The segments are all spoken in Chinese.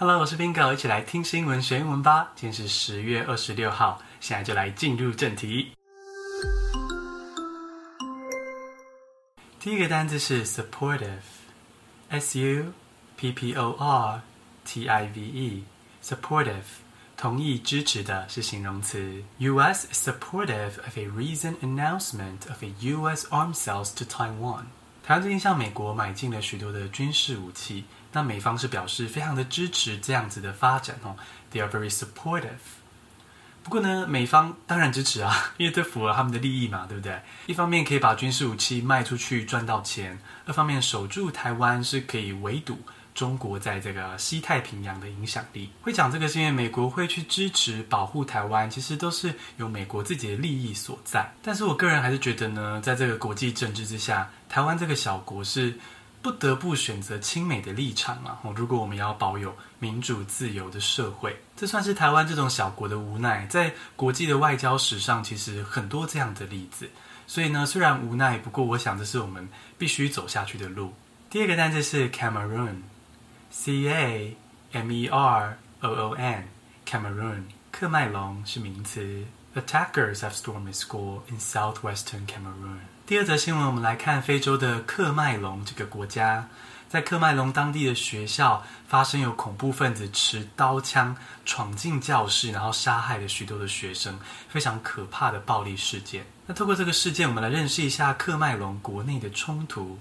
Hello，我是 Bingo，一起来听新闻学英文吧。今天是十月二十六号，现在就来进入正题。第一个单字是 supportive，s u p p o r t i v e，supportive，同意支持的是形容词。U.S. supportive of a recent announcement of a U.S. arms sales to Taiwan。台湾最近向美国买进了许多的军事武器。那美方是表示非常的支持这样子的发展哦，They are very supportive。不过呢，美方当然支持啊，因为这符合他们的利益嘛，对不对？一方面可以把军事武器卖出去赚到钱，二方面守住台湾是可以围堵中国在这个西太平洋的影响力。会讲这个是因为美国会去支持保护台湾，其实都是有美国自己的利益所在。但是我个人还是觉得呢，在这个国际政治之下，台湾这个小国是。不得不选择亲美的立场啊！如果我们要保有民主自由的社会，这算是台湾这种小国的无奈。在国际的外交史上，其实很多这样的例子。所以呢，虽然无奈，不过我想这是我们必须走下去的路。第二个单词是 Cameroon C A M E R O O N，Cameroon，科麦隆是名词。Attackers have stormed school in southwestern Cameroon。第二则新闻，我们来看非洲的克麦隆这个国家，在克麦隆当地的学校发生有恐怖分子持刀枪闯进教室，然后杀害了许多的学生，非常可怕的暴力事件。那透过这个事件，我们来认识一下克麦隆国内的冲突。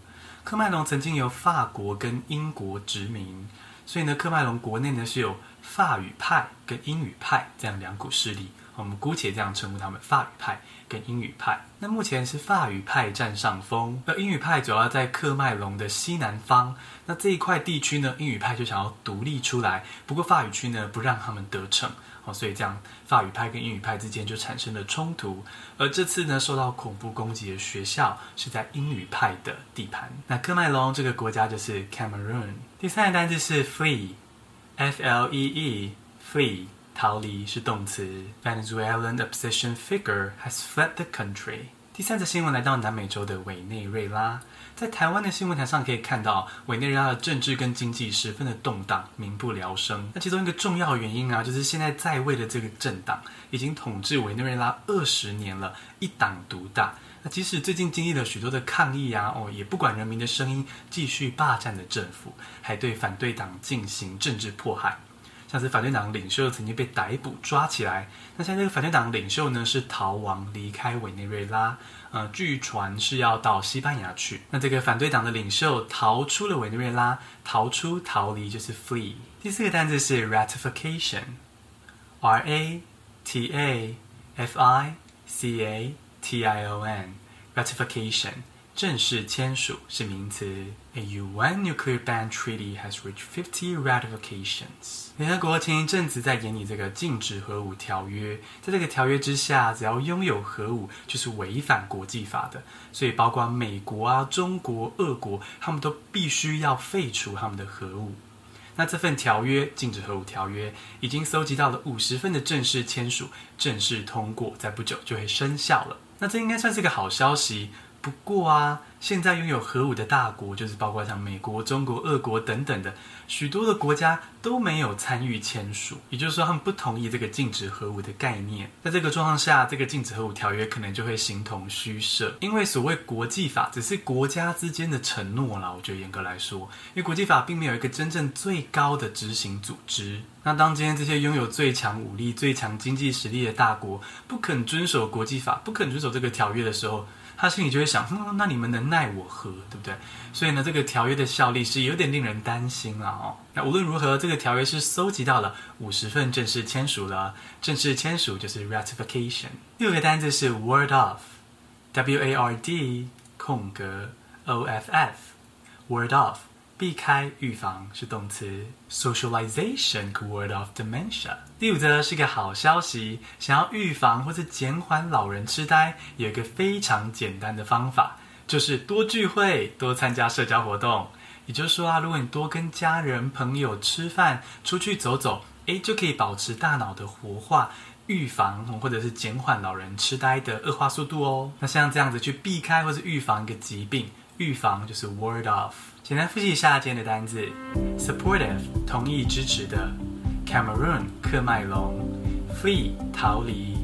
科麦隆曾经由法国跟英国殖民，所以呢，科麦隆国内呢是有法语派跟英语派这样两股势力。我们姑且这样称呼他们：法语派跟英语派。那目前是法语派占上风，而英语派主要在喀麦隆的西南方。那这一块地区呢，英语派就想要独立出来，不过法语区呢不让他们得逞，哦，所以这样法语派跟英语派之间就产生了冲突。而这次呢，受到恐怖攻击的学校是在英语派的地盘。那喀麦隆这个国家就是 Cameroon。第三个单字是 flee，F L E E，flee。逃离是动词。Venezuelan opposition figure has fled the country。第三则新闻来到南美洲的委内瑞拉，在台湾的新闻台上可以看到，委内瑞拉的政治跟经济十分的动荡，民不聊生。那其中一个重要原因啊，就是现在在位的这个政党已经统治委内瑞拉二十年了，一党独大。那即使最近经历了许多的抗议啊，哦，也不管人民的声音，继续霸占的政府，还对反对党进行政治迫害。像是反对党领袖曾经被逮捕抓起来，那现在这个反对党领袖呢是逃亡离开委内瑞拉，呃，据传是要到西班牙去。那这个反对党的领袖逃出了委内瑞拉，逃出逃离就是 flee。第四个单字是 ratification，R A T A F I C A T I O N，ratification。正式签署是名词。A UN nuclear ban treaty has reached fifty ratifications。联合国前一阵子在研拟这个禁止核武条约，在这个条约之下，只要拥有核武就是违反国际法的。所以，包括美国啊、中国、俄国，他们都必须要废除他们的核武。那这份条约，禁止核武条约，已经搜集到了五十份的正式签署，正式通过，在不久就会生效了。那这应该算是个好消息。不过啊，现在拥有核武的大国，就是包括像美国、中国、俄国等等的许多的国家都没有参与签署，也就是说，他们不同意这个禁止核武的概念。在这个状况下，这个禁止核武条约可能就会形同虚设，因为所谓国际法只是国家之间的承诺啦。我觉得严格来说，因为国际法并没有一个真正最高的执行组织。那当今天这些拥有最强武力、最强经济实力的大国不肯遵守国际法，不肯遵守这个条约的时候，他心里就会想，嗯，那你们能奈我何，对不对？所以呢，这个条约的效力是有点令人担心了哦。那无论如何，这个条约是搜集到了五十份正式签署了，正式签署就是 ratification。第五个单字是 word of，w a r d 空格 O-F-F word of。避开预防是动词，socialization could ward off dementia。第五则是个好消息，想要预防或者减缓老人痴呆，有一个非常简单的方法，就是多聚会，多参加社交活动。也就是说啊，如果你多跟家人朋友吃饭、出去走走，诶，就可以保持大脑的活化，预防或者是减缓老人痴呆的恶化速度哦。那像这样子去避开或是预防一个疾病。预防就是 word off。简单复习一下今天的单字：supportive 同意支持的，Cameroon 喀麦隆，flee 逃离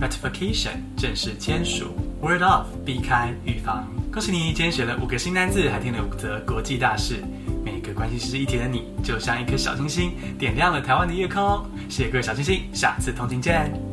，ratification 正式签署，word off 避开预防。恭喜你，今天学了五个新单字，还听了五则国际大事。每个关心时事议题的你，就像一颗小星星，点亮了台湾的夜空。谢谢各位小星星，下次通勤见。